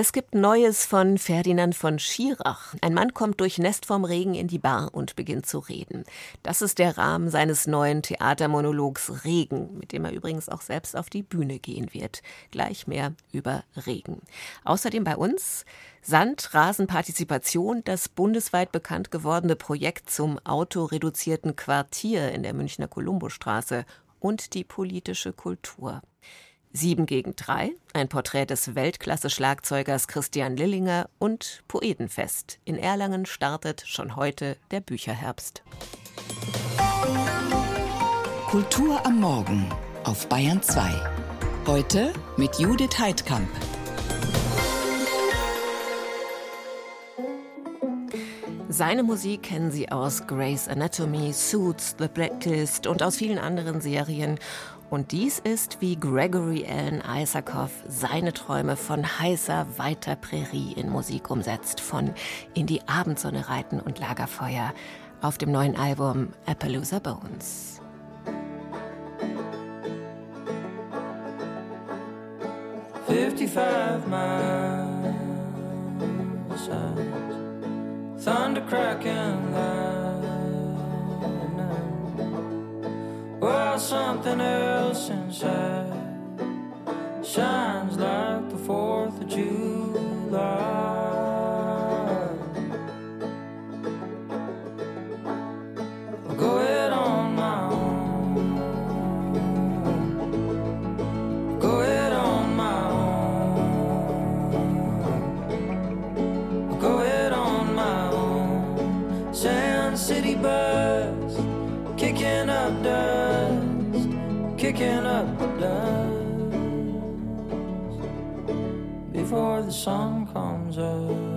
Es gibt Neues von Ferdinand von Schirach. Ein Mann kommt durch Nest vom Regen in die Bar und beginnt zu reden. Das ist der Rahmen seines neuen Theatermonologs Regen, mit dem er übrigens auch selbst auf die Bühne gehen wird. Gleich mehr über Regen. Außerdem bei uns Sandrasenpartizipation, das bundesweit bekannt gewordene Projekt zum autoreduzierten Quartier in der Münchner Kolumbostraße und die politische Kultur. 7 gegen 3, ein Porträt des Weltklasse-Schlagzeugers Christian Lillinger und Poetenfest. In Erlangen startet schon heute der Bücherherbst. Kultur am Morgen auf Bayern 2. Heute mit Judith Heidkamp. Seine Musik kennen Sie aus Grey's Anatomy, Suits, The Blacklist und aus vielen anderen Serien. Und dies ist, wie Gregory Allen Isaacoff seine Träume von heißer, weiter Prärie in Musik umsetzt, von in die Abendsonne reiten und Lagerfeuer auf dem neuen Album Appaloosa Bones. Fifty-five miles thunder cracking While something else inside shines like the 4th of July. I'll go it on my own. Go it on my own. Go it on my own. Sand City bus kicking up dust the dust before the sun comes up.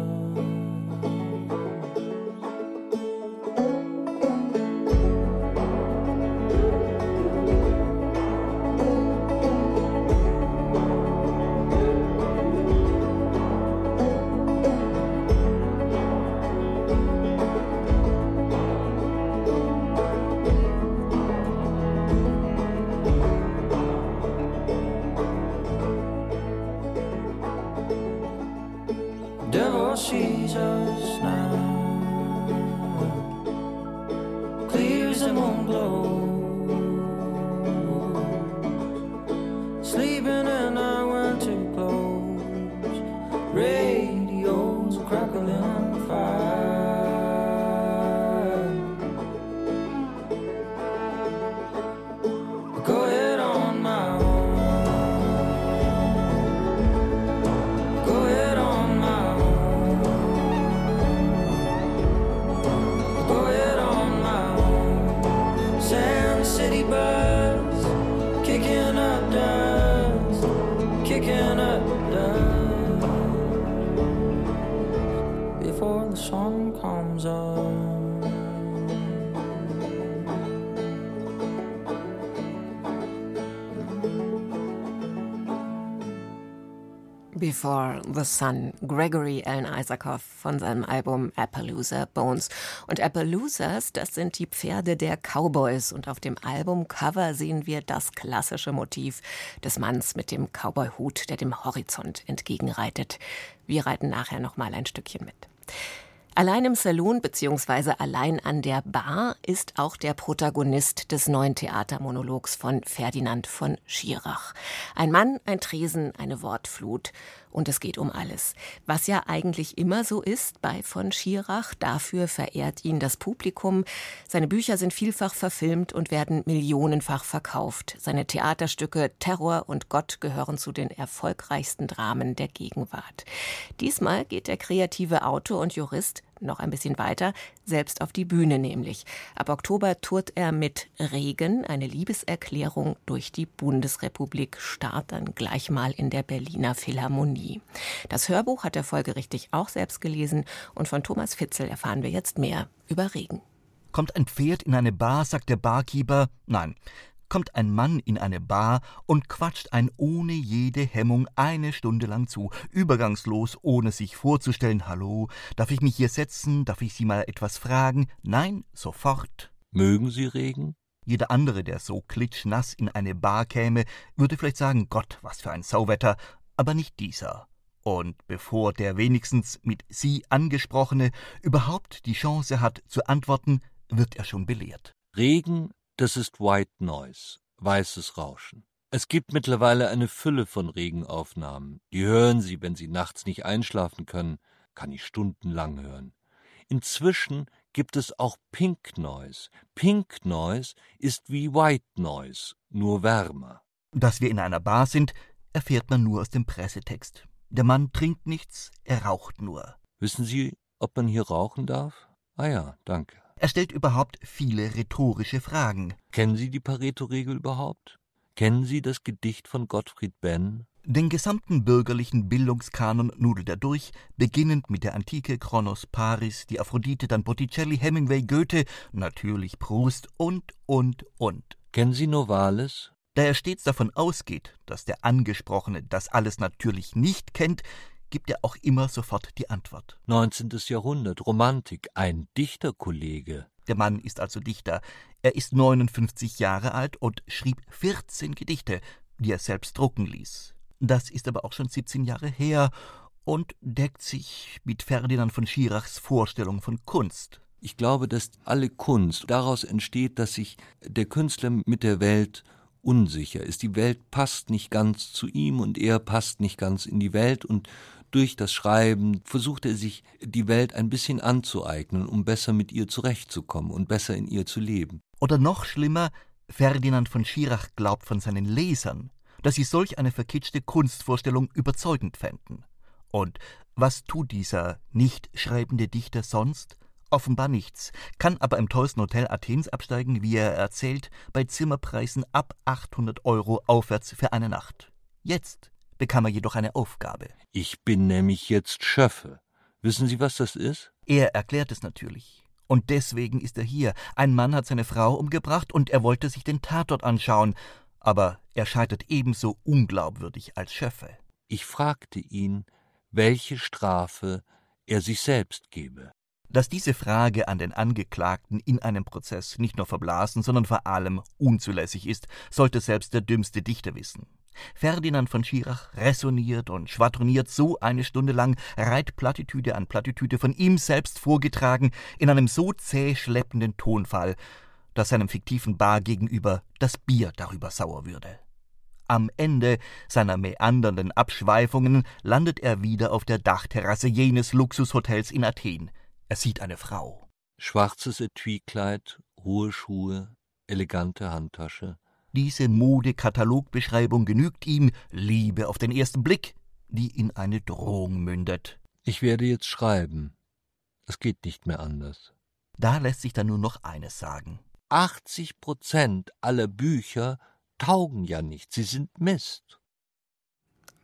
Before the Sun, Gregory Allen Isaacoff von seinem Album Appaloosa Bones. Und Appaloosas, das sind die Pferde der Cowboys. Und auf dem Albumcover sehen wir das klassische Motiv des Manns mit dem Cowboyhut, der dem Horizont entgegenreitet. Wir reiten nachher noch mal ein Stückchen mit. Allein im Salon bzw. allein an der Bar ist auch der Protagonist des neuen Theatermonologs von Ferdinand von Schirach. Ein Mann, ein Tresen, eine Wortflut und es geht um alles. Was ja eigentlich immer so ist bei von Schirach, dafür verehrt ihn das Publikum. Seine Bücher sind vielfach verfilmt und werden millionenfach verkauft. Seine Theaterstücke Terror und Gott gehören zu den erfolgreichsten Dramen der Gegenwart. Diesmal geht der kreative Autor und Jurist noch ein bisschen weiter, selbst auf die Bühne nämlich. Ab Oktober tourt er mit Regen, eine Liebeserklärung durch die Bundesrepublik, start dann gleich mal in der Berliner Philharmonie. Das Hörbuch hat er folgerichtig auch selbst gelesen und von Thomas Fitzel erfahren wir jetzt mehr über Regen. Kommt ein Pferd in eine Bar, sagt der Barkeeper, nein, kommt ein Mann in eine Bar und quatscht ein ohne jede Hemmung eine Stunde lang zu, übergangslos, ohne sich vorzustellen, hallo, darf ich mich hier setzen, darf ich Sie mal etwas fragen? Nein, sofort. Mögen Sie Regen? Jeder andere, der so klitschnass in eine Bar käme, würde vielleicht sagen, Gott, was für ein Sauwetter, aber nicht dieser. Und bevor der wenigstens mit Sie angesprochene überhaupt die Chance hat zu antworten, wird er schon belehrt. Regen, das ist White Noise, weißes Rauschen. Es gibt mittlerweile eine Fülle von Regenaufnahmen. Die hören Sie, wenn Sie nachts nicht einschlafen können, kann ich stundenlang hören. Inzwischen gibt es auch Pink Noise. Pink Noise ist wie White Noise, nur wärmer. Dass wir in einer Bar sind, erfährt man nur aus dem Pressetext. Der Mann trinkt nichts, er raucht nur. Wissen Sie, ob man hier rauchen darf? Ah ja, danke. Er stellt überhaupt viele rhetorische Fragen. Kennen Sie die Pareto-Regel überhaupt? Kennen Sie das Gedicht von Gottfried Benn? Den gesamten bürgerlichen Bildungskanon nudelt er durch, beginnend mit der Antike Kronos Paris, die Aphrodite, dann Botticelli, Hemingway, Goethe, natürlich Proust und, und, und. Kennen Sie Novalis? Da er stets davon ausgeht, dass der Angesprochene das alles natürlich nicht kennt, gibt er auch immer sofort die Antwort. 19. Jahrhundert, Romantik, ein Dichterkollege. Der Mann ist also Dichter. Er ist 59 Jahre alt und schrieb 14 Gedichte, die er selbst drucken ließ. Das ist aber auch schon 17 Jahre her und deckt sich mit Ferdinand von Schirachs Vorstellung von Kunst. Ich glaube, dass alle Kunst daraus entsteht, dass sich der Künstler mit der Welt unsicher ist. Die Welt passt nicht ganz zu ihm und er passt nicht ganz in die Welt und durch das Schreiben versucht er sich die Welt ein bisschen anzueignen, um besser mit ihr zurechtzukommen und besser in ihr zu leben. Oder noch schlimmer, Ferdinand von Schirach glaubt von seinen Lesern, dass sie solch eine verkitschte Kunstvorstellung überzeugend fänden. Und was tut dieser nicht schreibende Dichter sonst? Offenbar nichts, kann aber im teuersten Hotel Athens absteigen, wie er erzählt, bei Zimmerpreisen ab 800 Euro aufwärts für eine Nacht. Jetzt bekam er jedoch eine Aufgabe. Ich bin nämlich jetzt Schöffe. Wissen Sie, was das ist? Er erklärt es natürlich. Und deswegen ist er hier. Ein Mann hat seine Frau umgebracht und er wollte sich den Tatort anschauen, aber er scheitert ebenso unglaubwürdig als Schöffe. Ich fragte ihn, welche Strafe er sich selbst gebe. Dass diese Frage an den Angeklagten in einem Prozess nicht nur verblasen, sondern vor allem unzulässig ist, sollte selbst der dümmste Dichter wissen. Ferdinand von Schirach resoniert und schwadroniert so eine Stunde lang, reiht Plattitüde an Plattitüde von ihm selbst vorgetragen, in einem so zäh schleppenden Tonfall, dass seinem fiktiven Bar gegenüber das Bier darüber sauer würde. Am Ende seiner meandernden Abschweifungen landet er wieder auf der Dachterrasse jenes Luxushotels in Athen. Er sieht eine Frau. Schwarzes Etuikleid, hohe Schuhe, elegante Handtasche. Diese Modekatalogbeschreibung genügt ihm, Liebe auf den ersten Blick, die in eine Drohung mündet. Ich werde jetzt schreiben. Es geht nicht mehr anders. Da lässt sich dann nur noch eines sagen. 80 Prozent aller Bücher taugen ja nicht, sie sind Mist.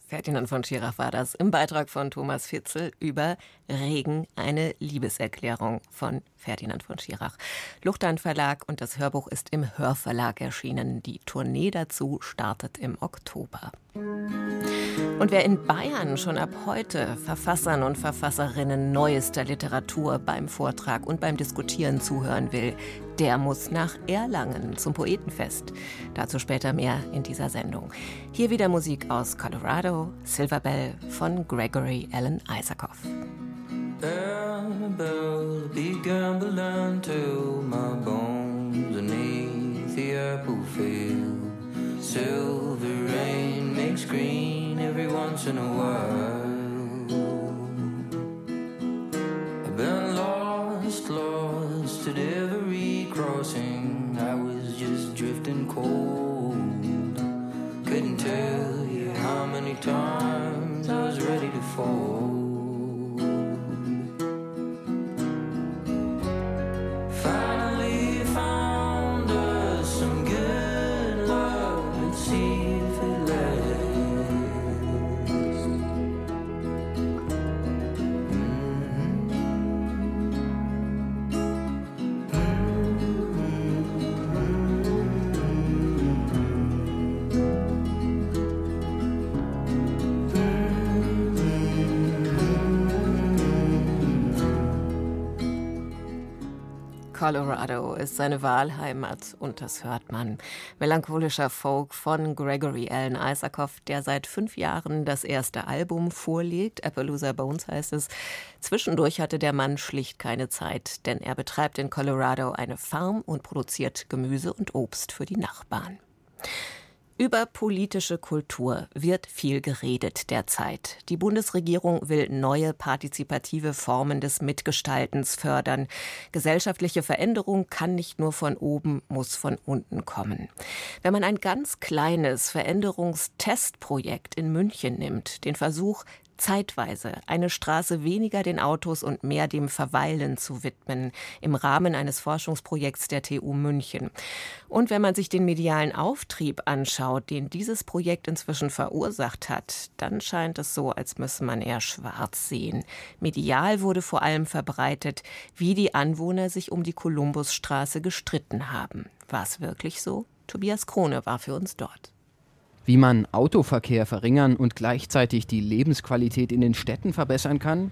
Ferdinand von Schirach war das im Beitrag von Thomas Fitzel über Regen, eine Liebeserklärung von Ferdinand von Schirach. Luchtan Verlag und das Hörbuch ist im Hörverlag erschienen. Die Tournee dazu startet im Oktober. Und wer in Bayern schon ab heute Verfassern und Verfasserinnen neuester Literatur beim Vortrag und beim Diskutieren zuhören will, der muss nach Erlangen zum Poetenfest. Dazu später mehr in dieser Sendung. Hier wieder Musik aus Colorado, Silver Bell von Gregory Allen Isaacoff. Annabelle to learn till my bones beneath the apple field. Silver rain makes green every once in a while. Colorado ist seine Wahlheimat und das hört man. Melancholischer Folk von Gregory Allen Isaacoff, der seit fünf Jahren das erste Album vorlegt. Appaloosa Bones heißt es. Zwischendurch hatte der Mann schlicht keine Zeit, denn er betreibt in Colorado eine Farm und produziert Gemüse und Obst für die Nachbarn. Über politische Kultur wird viel geredet derzeit. Die Bundesregierung will neue partizipative Formen des Mitgestaltens fördern. Gesellschaftliche Veränderung kann nicht nur von oben, muss von unten kommen. Wenn man ein ganz kleines Veränderungstestprojekt in München nimmt, den Versuch, zeitweise eine Straße weniger den Autos und mehr dem Verweilen zu widmen im Rahmen eines Forschungsprojekts der TU München. Und wenn man sich den medialen Auftrieb anschaut, den dieses Projekt inzwischen verursacht hat, dann scheint es so, als müsse man eher schwarz sehen. Medial wurde vor allem verbreitet, wie die Anwohner sich um die Kolumbusstraße gestritten haben. War es wirklich so? Tobias Krone war für uns dort. Wie man Autoverkehr verringern und gleichzeitig die Lebensqualität in den Städten verbessern kann?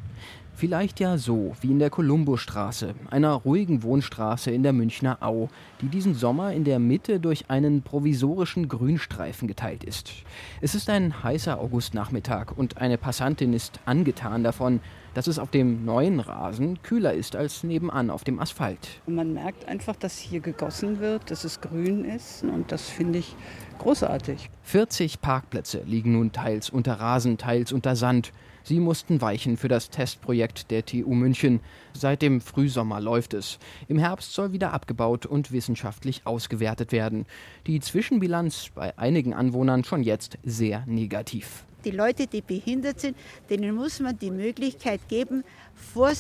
Vielleicht ja so wie in der Kolumbusstraße, einer ruhigen Wohnstraße in der Münchner Au, die diesen Sommer in der Mitte durch einen provisorischen Grünstreifen geteilt ist. Es ist ein heißer Augustnachmittag und eine Passantin ist angetan davon, dass es auf dem neuen Rasen kühler ist als nebenan auf dem Asphalt. Man merkt einfach, dass hier gegossen wird, dass es grün ist und das finde ich großartig. 40 Parkplätze liegen nun teils unter Rasen, teils unter Sand. Sie mussten weichen für das Testprojekt der TU München. Seit dem Frühsommer läuft es. Im Herbst soll wieder abgebaut und wissenschaftlich ausgewertet werden. Die Zwischenbilanz bei einigen Anwohnern schon jetzt sehr negativ. Die Leute, die behindert sind, denen muss man die Möglichkeit geben, vor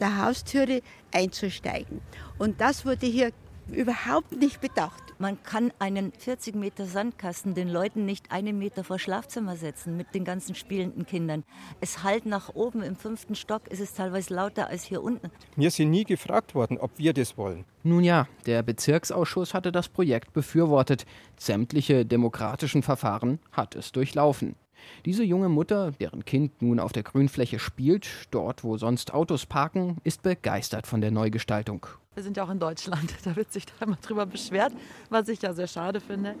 der Haustüre einzusteigen. Und das wurde hier überhaupt nicht bedacht. Man kann einen 40 Meter Sandkasten den Leuten nicht einen Meter vor Schlafzimmer setzen mit den ganzen spielenden Kindern. Es halt nach oben im fünften Stock, ist es teilweise lauter als hier unten. Wir sind nie gefragt worden, ob wir das wollen. Nun ja, der Bezirksausschuss hatte das Projekt befürwortet. Sämtliche demokratischen Verfahren hat es durchlaufen. Diese junge Mutter, deren Kind nun auf der Grünfläche spielt, dort wo sonst Autos parken, ist begeistert von der Neugestaltung. Wir sind ja auch in Deutschland. Da wird sich da immer drüber beschwert, was ich ja sehr schade finde.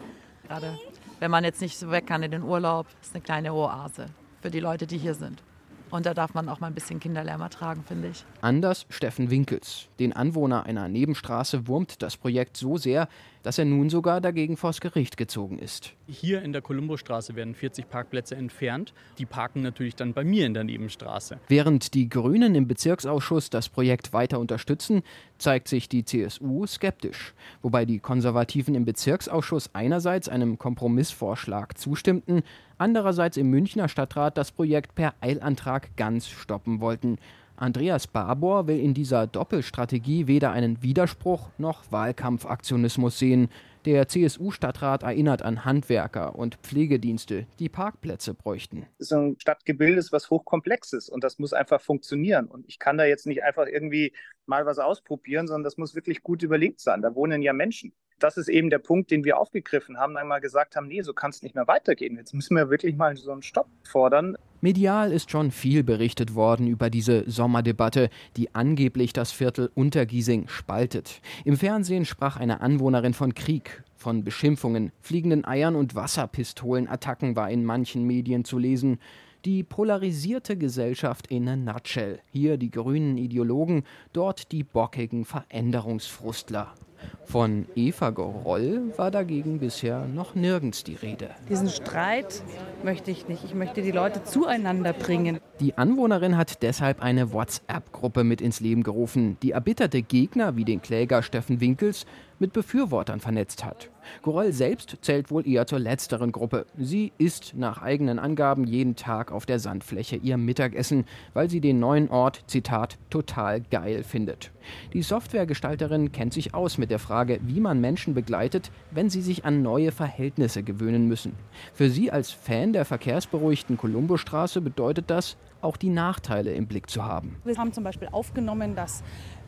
Gerade wenn man jetzt nicht so weg kann in den Urlaub, ist eine kleine Oase für die Leute, die hier sind. Und da darf man auch mal ein bisschen Kinderlärm ertragen, finde ich. Anders Steffen Winkels. Den Anwohner einer Nebenstraße wurmt das Projekt so sehr, dass er nun sogar dagegen vors Gericht gezogen ist. Hier in der Kolumbusstraße werden 40 Parkplätze entfernt. Die parken natürlich dann bei mir in der Nebenstraße. Während die Grünen im Bezirksausschuss das Projekt weiter unterstützen, zeigt sich die CSU skeptisch. Wobei die Konservativen im Bezirksausschuss einerseits einem Kompromissvorschlag zustimmten, andererseits im Münchner Stadtrat das Projekt per Eilantrag ganz stoppen wollten. Andreas Barbour will in dieser Doppelstrategie weder einen Widerspruch noch Wahlkampfaktionismus sehen. Der CSU-Stadtrat erinnert an Handwerker und Pflegedienste, die Parkplätze bräuchten. So ein Stadtgebilde ist was hochkomplexes und das muss einfach funktionieren. Und ich kann da jetzt nicht einfach irgendwie mal was ausprobieren, sondern das muss wirklich gut überlegt sein. Da wohnen ja Menschen das ist eben der Punkt, den wir aufgegriffen haben, einmal gesagt haben, nee, so kann es nicht mehr weitergehen. Jetzt müssen wir wirklich mal so einen Stopp fordern. Medial ist schon viel berichtet worden über diese Sommerdebatte, die angeblich das Viertel Untergiesing spaltet. Im Fernsehen sprach eine Anwohnerin von Krieg, von Beschimpfungen, fliegenden Eiern und Wasserpistolenattacken war in manchen Medien zu lesen. Die polarisierte Gesellschaft in a nutshell. Hier die grünen Ideologen, dort die bockigen Veränderungsfrustler. Von Eva Goroll war dagegen bisher noch nirgends die Rede. Diesen Streit möchte ich nicht. Ich möchte die Leute zueinander bringen. Die Anwohnerin hat deshalb eine WhatsApp-Gruppe mit ins Leben gerufen, die erbitterte Gegner wie den Kläger Steffen Winkels mit Befürwortern vernetzt hat. Goroll selbst zählt wohl eher zur letzteren Gruppe. Sie isst nach eigenen Angaben jeden Tag auf der Sandfläche ihr Mittagessen, weil sie den neuen Ort, Zitat, total geil findet. Die Softwaregestalterin kennt sich aus mit der Frage, wie man Menschen begleitet, wenn sie sich an neue Verhältnisse gewöhnen müssen. Für sie als Fan der verkehrsberuhigten Kolumbostraße bedeutet das, auch die Nachteile im Blick zu haben. Wir haben zum Beispiel aufgenommen, dass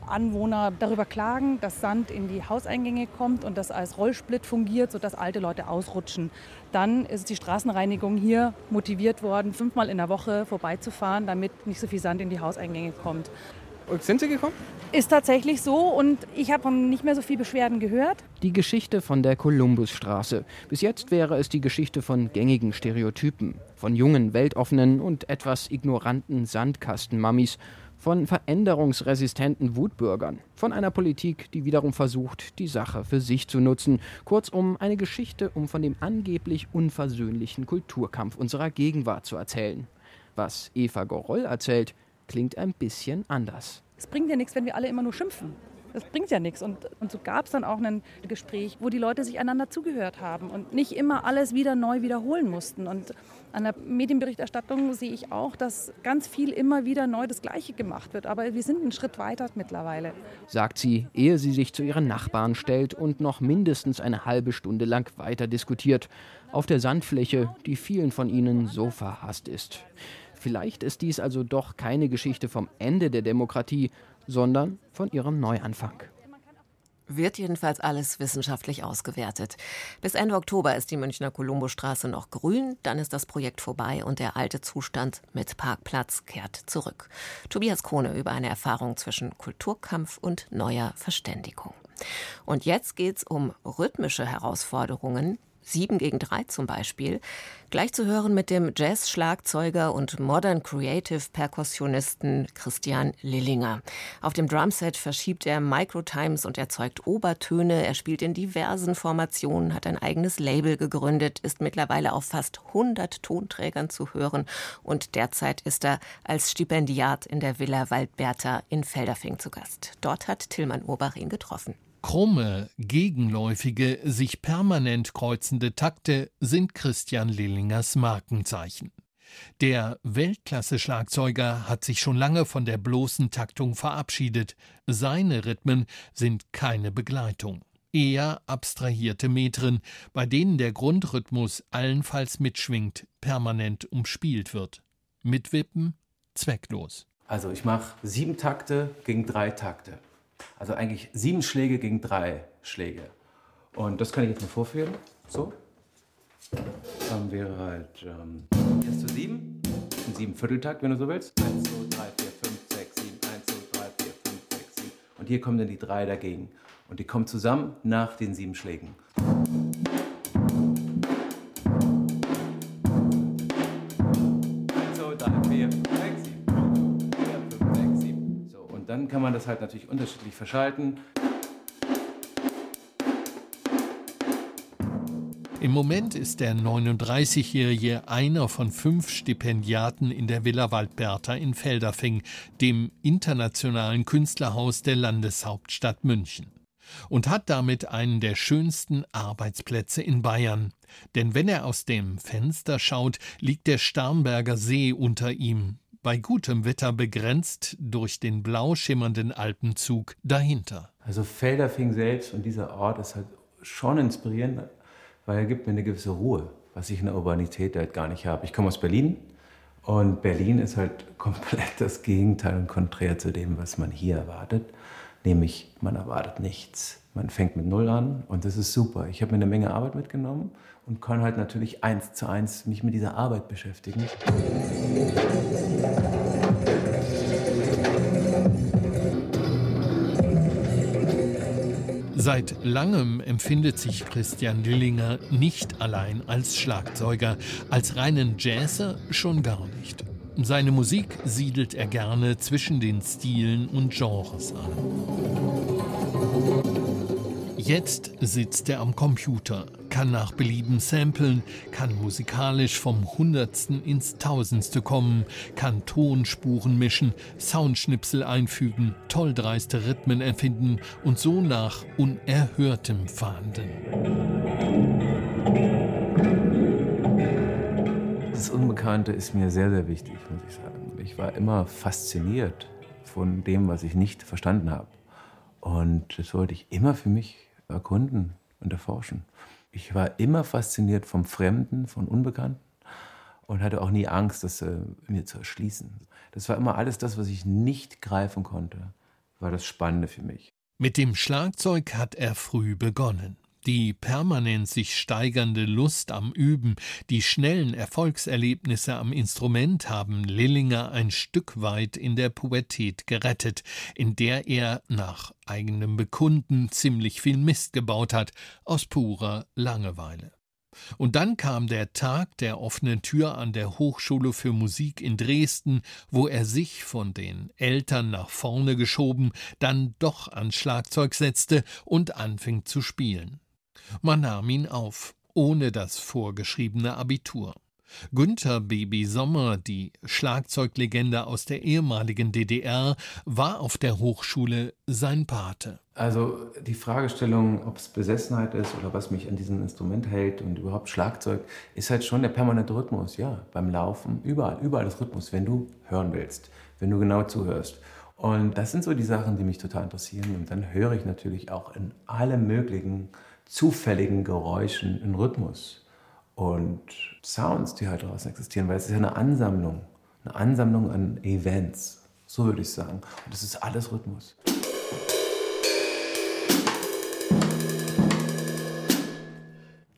Anwohner darüber klagen, dass Sand in die Hauseingänge kommt und das als Rollsplit fungiert, sodass alte Leute ausrutschen. Dann ist die Straßenreinigung hier motiviert worden, fünfmal in der Woche vorbeizufahren, damit nicht so viel Sand in die Hauseingänge kommt. Sind Sie gekommen? Ist tatsächlich so und ich habe nicht mehr so viel Beschwerden gehört. Die Geschichte von der Kolumbusstraße. Bis jetzt wäre es die Geschichte von gängigen Stereotypen, von jungen, weltoffenen und etwas ignoranten Sandkastenmammis, von veränderungsresistenten Wutbürgern, von einer Politik, die wiederum versucht, die Sache für sich zu nutzen. Kurzum eine Geschichte, um von dem angeblich unversöhnlichen Kulturkampf unserer Gegenwart zu erzählen. Was Eva Goroll erzählt, klingt ein bisschen anders. Es bringt ja nichts, wenn wir alle immer nur schimpfen. Das bringt ja nichts. Und, und so gab es dann auch ein Gespräch, wo die Leute sich einander zugehört haben und nicht immer alles wieder neu wiederholen mussten. Und an der Medienberichterstattung sehe ich auch, dass ganz viel immer wieder neu das Gleiche gemacht wird. Aber wir sind einen Schritt weiter mittlerweile. Sagt sie, ehe sie sich zu ihren Nachbarn stellt und noch mindestens eine halbe Stunde lang weiter diskutiert. Auf der Sandfläche, die vielen von ihnen so verhasst ist. Vielleicht ist dies also doch keine Geschichte vom Ende der Demokratie, sondern von ihrem Neuanfang. Wird jedenfalls alles wissenschaftlich ausgewertet. Bis Ende Oktober ist die Münchner Kolumbostraße noch grün, dann ist das Projekt vorbei und der alte Zustand mit Parkplatz kehrt zurück. Tobias Krone über eine Erfahrung zwischen Kulturkampf und neuer Verständigung. Und jetzt geht es um rhythmische Herausforderungen, 7 gegen 3 zum Beispiel, gleich zu hören mit dem Jazz-Schlagzeuger und Modern Creative Perkussionisten Christian Lillinger. Auf dem Drumset verschiebt er Microtimes und erzeugt Obertöne. Er spielt in diversen Formationen, hat ein eigenes Label gegründet, ist mittlerweile auf fast 100 Tonträgern zu hören und derzeit ist er als Stipendiat in der Villa Waldbertha in Felderfing zu Gast. Dort hat Tillmann Urbach ihn getroffen. Krumme, gegenläufige, sich permanent kreuzende Takte sind Christian Lillingers Markenzeichen. Der Weltklasse-Schlagzeuger hat sich schon lange von der bloßen Taktung verabschiedet. Seine Rhythmen sind keine Begleitung. Eher abstrahierte Metren, bei denen der Grundrhythmus allenfalls mitschwingt, permanent umspielt wird. Mitwippen zwecklos. Also ich mache sieben Takte gegen drei Takte. Also eigentlich sieben Schläge gegen drei Schläge. Und das kann ich jetzt mal vorführen. So. Dann wäre halt ähm, 1 zu 7, ein sieben Vierteltakt, wenn du so willst. 1, 2, 3, 4, 5, 6, 7, 1, 2, 3, 4, 5, 6, 7. Und hier kommen dann die drei dagegen. Und die kommen zusammen nach den sieben Schlägen. Dann kann man das halt natürlich unterschiedlich verschalten. Im Moment ist der 39-Jährige einer von fünf Stipendiaten in der Villa Waldbertha in Felderfing, dem internationalen Künstlerhaus der Landeshauptstadt München. Und hat damit einen der schönsten Arbeitsplätze in Bayern. Denn wenn er aus dem Fenster schaut, liegt der Starnberger See unter ihm, bei gutem Wetter begrenzt durch den blau schimmernden Alpenzug dahinter. Also Felderfing selbst und dieser Ort ist halt schon inspirierend, weil er gibt mir eine gewisse Ruhe, was ich in der Urbanität halt gar nicht habe. Ich komme aus Berlin und Berlin ist halt komplett das Gegenteil und konträr zu dem, was man hier erwartet. Nämlich, man erwartet nichts. Man fängt mit Null an und das ist super. Ich habe mir eine Menge Arbeit mitgenommen und kann halt natürlich eins zu eins mich mit dieser Arbeit beschäftigen. Seit langem empfindet sich Christian Lillinger nicht allein als Schlagzeuger, als reinen Jazzer schon gar nicht. Seine Musik siedelt er gerne zwischen den Stilen und Genres an. Jetzt sitzt er am Computer, kann nach Belieben samplen, kann musikalisch vom Hundertsten ins Tausendste kommen, kann Tonspuren mischen, Soundschnipsel einfügen, tolldreiste Rhythmen erfinden und so nach Unerhörtem fahnden. Das Unbekannte ist mir sehr, sehr wichtig, muss ich sagen. Ich war immer fasziniert von dem, was ich nicht verstanden habe. Und das wollte ich immer für mich erkunden und erforschen. Ich war immer fasziniert vom Fremden, vom Unbekannten und hatte auch nie Angst, das äh, mir zu erschließen. Das war immer alles das, was ich nicht greifen konnte, war das Spannende für mich. Mit dem Schlagzeug hat er früh begonnen. Die permanent sich steigernde Lust am Üben, die schnellen Erfolgserlebnisse am Instrument haben Lillinger ein Stück weit in der Pubertät gerettet, in der er nach eigenem Bekunden ziemlich viel Mist gebaut hat, aus purer Langeweile. Und dann kam der Tag der offenen Tür an der Hochschule für Musik in Dresden, wo er sich von den Eltern nach vorne geschoben, dann doch ans Schlagzeug setzte und anfing zu spielen. Man nahm ihn auf, ohne das vorgeschriebene Abitur. Günther Baby Sommer, die Schlagzeuglegende aus der ehemaligen DDR, war auf der Hochschule sein Pate. Also die Fragestellung, ob es Besessenheit ist oder was mich an diesem Instrument hält und überhaupt Schlagzeug, ist halt schon der permanente Rhythmus, ja, beim Laufen, überall, überall das Rhythmus, wenn du hören willst, wenn du genau zuhörst. Und das sind so die Sachen, die mich total interessieren. Und dann höre ich natürlich auch in allen möglichen zufälligen Geräuschen einen Rhythmus und Sounds, die halt draußen existieren, weil es ist ja eine Ansammlung, eine Ansammlung an Events, so würde ich sagen. Und das ist alles Rhythmus.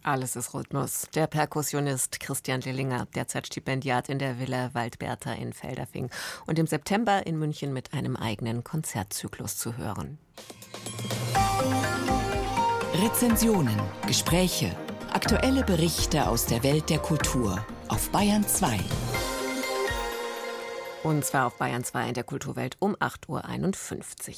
Alles ist Rhythmus. Der Perkussionist Christian Lillinger, derzeit Stipendiat in der Villa Waldbertha in Felderfing und im September in München mit einem eigenen Konzertzyklus zu hören. Rezensionen, Gespräche, Aktuelle Berichte aus der Welt der Kultur auf Bayern 2. Und zwar auf Bayern 2 in der Kulturwelt um 8.51 Uhr.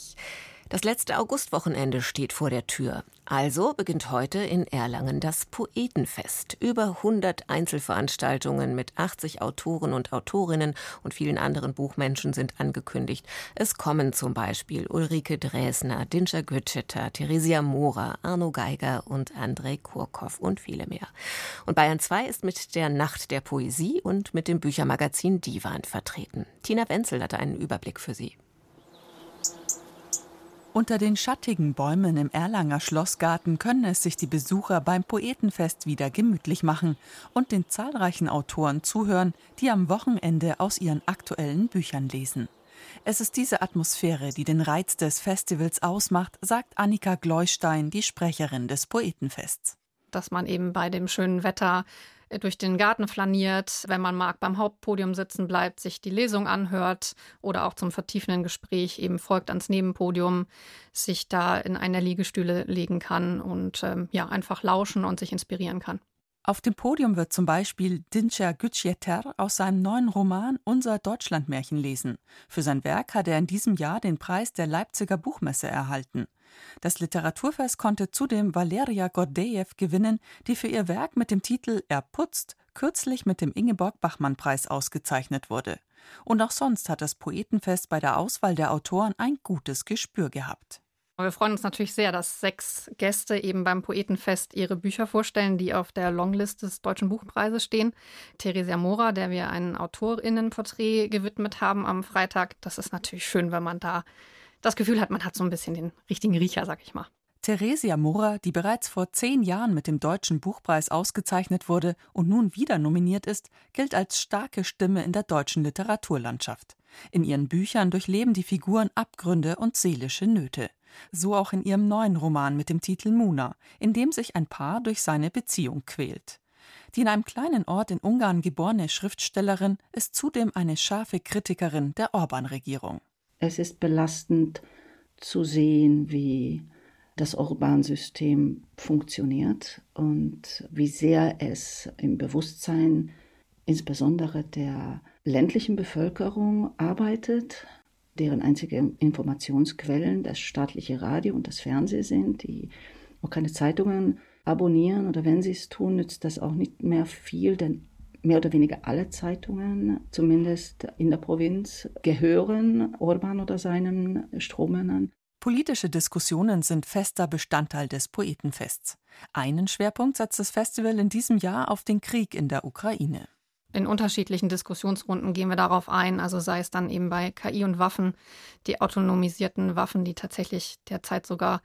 Das letzte Augustwochenende steht vor der Tür. Also beginnt heute in Erlangen das Poetenfest. Über 100 Einzelveranstaltungen mit 80 Autoren und Autorinnen und vielen anderen Buchmenschen sind angekündigt. Es kommen zum Beispiel Ulrike Dresner, Dinscher Götschetter, Theresia Mora, Arno Geiger und Andrei Kurkow und viele mehr. Und Bayern 2 ist mit der Nacht der Poesie und mit dem Büchermagazin Divan vertreten. Tina Wenzel hatte einen Überblick für Sie. Unter den schattigen Bäumen im Erlanger Schlossgarten können es sich die Besucher beim Poetenfest wieder gemütlich machen und den zahlreichen Autoren zuhören, die am Wochenende aus ihren aktuellen Büchern lesen. Es ist diese Atmosphäre, die den Reiz des Festivals ausmacht, sagt Annika Gleustein, die Sprecherin des Poetenfests. Dass man eben bei dem schönen Wetter durch den Garten flaniert, wenn man mag, beim Hauptpodium sitzen bleibt, sich die Lesung anhört oder auch zum vertiefenden Gespräch eben folgt ans Nebenpodium, sich da in einer Liegestühle legen kann und ähm, ja einfach lauschen und sich inspirieren kann. Auf dem Podium wird zum Beispiel Dincer Gütschieter aus seinem neuen Roman Unser Deutschlandmärchen lesen. Für sein Werk hat er in diesem Jahr den Preis der Leipziger Buchmesse erhalten. Das Literaturfest konnte zudem Valeria Gordejew gewinnen, die für ihr Werk mit dem Titel Er putzt kürzlich mit dem Ingeborg-Bachmann-Preis ausgezeichnet wurde. Und auch sonst hat das Poetenfest bei der Auswahl der Autoren ein gutes Gespür gehabt. Wir freuen uns natürlich sehr, dass sechs Gäste eben beim Poetenfest ihre Bücher vorstellen, die auf der Longlist des Deutschen Buchpreises stehen. Theresia Mora, der wir ein Autorinnenporträt gewidmet haben am Freitag. Das ist natürlich schön, wenn man da das Gefühl hat, man hat so ein bisschen den richtigen Riecher, sag ich mal. Theresia Murrer, die bereits vor zehn Jahren mit dem Deutschen Buchpreis ausgezeichnet wurde und nun wieder nominiert ist, gilt als starke Stimme in der deutschen Literaturlandschaft. In ihren Büchern durchleben die Figuren Abgründe und seelische Nöte. So auch in ihrem neuen Roman mit dem Titel Muna, in dem sich ein Paar durch seine Beziehung quält. Die in einem kleinen Ort in Ungarn geborene Schriftstellerin ist zudem eine scharfe Kritikerin der Orban-Regierung. Es ist belastend zu sehen, wie das Orban-System funktioniert und wie sehr es im Bewusstsein insbesondere der ländlichen Bevölkerung arbeitet, deren einzige Informationsquellen das staatliche Radio und das Fernsehen sind, die auch keine Zeitungen abonnieren oder wenn sie es tun, nützt das auch nicht mehr viel, denn mehr oder weniger alle Zeitungen, zumindest in der Provinz, gehören Orban oder seinen Strommännern. Politische Diskussionen sind fester Bestandteil des Poetenfests. Einen Schwerpunkt setzt das Festival in diesem Jahr auf den Krieg in der Ukraine in unterschiedlichen Diskussionsrunden gehen wir darauf ein, also sei es dann eben bei KI und Waffen, die autonomisierten Waffen, die tatsächlich derzeit sogar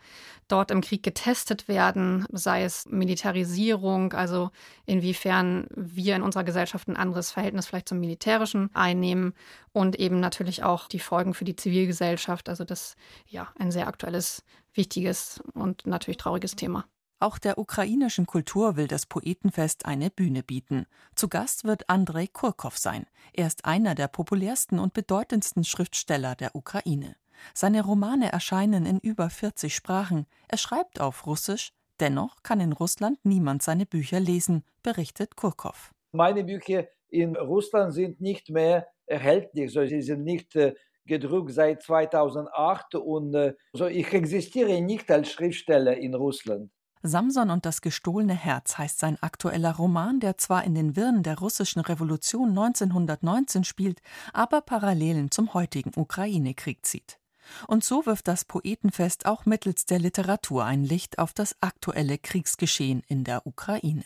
dort im Krieg getestet werden, sei es Militarisierung, also inwiefern wir in unserer Gesellschaft ein anderes Verhältnis vielleicht zum Militärischen einnehmen und eben natürlich auch die Folgen für die Zivilgesellschaft, also das ja ein sehr aktuelles, wichtiges und natürlich trauriges Thema. Auch der ukrainischen Kultur will das Poetenfest eine Bühne bieten. Zu Gast wird Andrei Kurkow sein. Er ist einer der populärsten und bedeutendsten Schriftsteller der Ukraine. Seine Romane erscheinen in über 40 Sprachen. Er schreibt auf Russisch. Dennoch kann in Russland niemand seine Bücher lesen, berichtet Kurkow. Meine Bücher in Russland sind nicht mehr erhältlich. So, sie sind nicht äh, gedruckt seit 2008 und äh, so, ich existiere nicht als Schriftsteller in Russland. Samson und das gestohlene Herz heißt sein aktueller Roman, der zwar in den Wirren der russischen Revolution 1919 spielt, aber Parallelen zum heutigen Ukraine-Krieg zieht. Und so wirft das Poetenfest auch mittels der Literatur ein Licht auf das aktuelle Kriegsgeschehen in der Ukraine.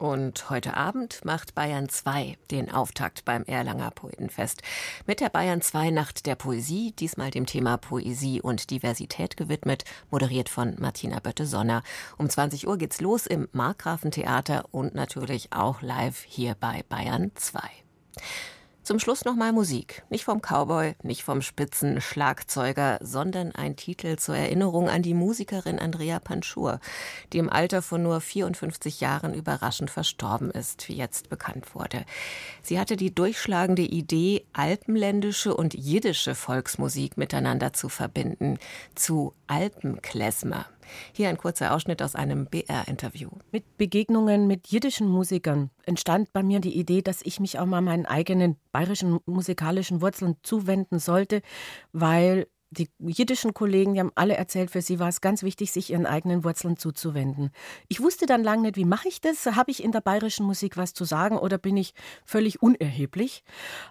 Und heute Abend macht Bayern 2 den Auftakt beim Erlanger Poetenfest. Mit der Bayern 2 Nacht der Poesie, diesmal dem Thema Poesie und Diversität gewidmet, moderiert von Martina Bötte-Sonner. Um 20 Uhr geht's los im Markgrafentheater und natürlich auch live hier bei Bayern 2. Zum Schluss nochmal Musik. Nicht vom Cowboy, nicht vom Spitzenschlagzeuger, sondern ein Titel zur Erinnerung an die Musikerin Andrea Panschur, die im Alter von nur 54 Jahren überraschend verstorben ist, wie jetzt bekannt wurde. Sie hatte die durchschlagende Idee, alpenländische und jiddische Volksmusik miteinander zu verbinden, zu Alpenklezmer. Hier ein kurzer Ausschnitt aus einem BR-Interview. Mit Begegnungen mit jiddischen Musikern entstand bei mir die Idee, dass ich mich auch mal meinen eigenen bayerischen musikalischen Wurzeln zuwenden sollte, weil die jiddischen Kollegen, die haben alle erzählt, für sie war es ganz wichtig, sich ihren eigenen Wurzeln zuzuwenden. Ich wusste dann lange nicht, wie mache ich das? Habe ich in der bayerischen Musik was zu sagen oder bin ich völlig unerheblich?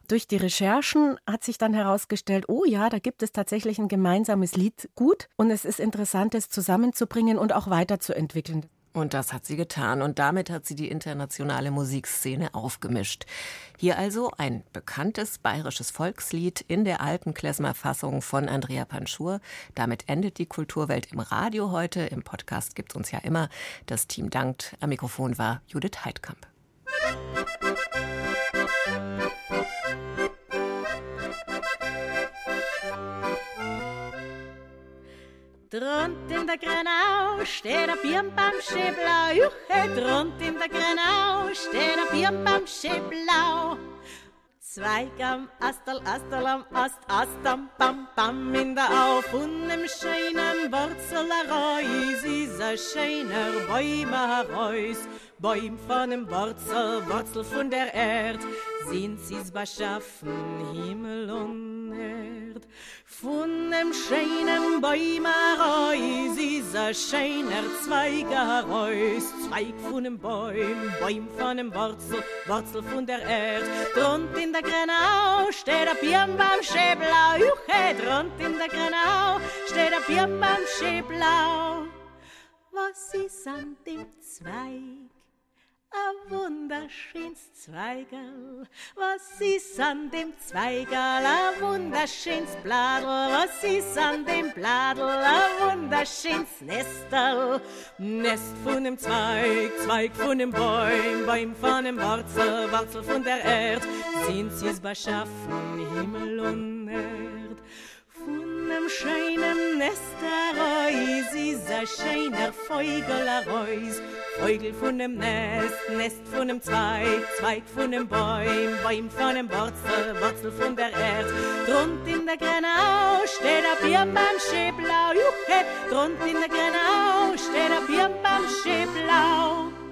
Durch die Recherchen hat sich dann herausgestellt, oh ja, da gibt es tatsächlich ein gemeinsames Lied gut und es ist interessant, es zusammenzubringen und auch weiterzuentwickeln. Und das hat sie getan und damit hat sie die internationale Musikszene aufgemischt. Hier also ein bekanntes bayerisches Volkslied in der alten Klezmer-Fassung von Andrea Panschur. Damit endet die Kulturwelt im Radio heute. Im Podcast gibt es uns ja immer. Das Team dankt. Am Mikrofon war Judith Heidkamp. Dront in der Grenau steht ein Birnbaumsche blau. Juche, dront in der Grenau steht ein Birnbaumsche blau. Zweig am Astal, Astal am Ast, Ast am Bam, Bam in der Au. Von dem schönen Wurzel heraus ist ein schöner heraus. Bäum von dem Wurzel, Wurzel von der Erd, sind sie's beschaffen, Himmel und Erd. Von dem schönen Bäume heraus ist ein schöner Zweig heraus. Zweig von dem Bäum, Bäum von dem Wurzel, Wurzel von der Erd. Drund in der Grenau steht ein Birnbaum schäblau. Juche, drund in der Grenau steht ein Birnbaum schäblau. Was ist an dem Zweig? Ein wunderschönes Zweigerl, was ist an dem Zweigerl? Ein wunderschönes Bladel, was ist an dem Bladel? Ein wunderschönes Nesterl, Nest von dem Zweig, Zweig von dem Bäum, Bäum von dem Wurzel, Wurzel von der Erd, sind sie's beschaffen, Himmel und Erd. Schönen Nestereus ist ein schöner Vogelereus, Vogel von dem Nest, Nest von dem Zweig, Zweig von dem Bäum, Bäum von dem Wurzel, Wurzel von der Erd. Drund in der Grenau steht ein Birnbaumsche blau, Juche, drund in der Grenau steht ein Birnbaumsche blau.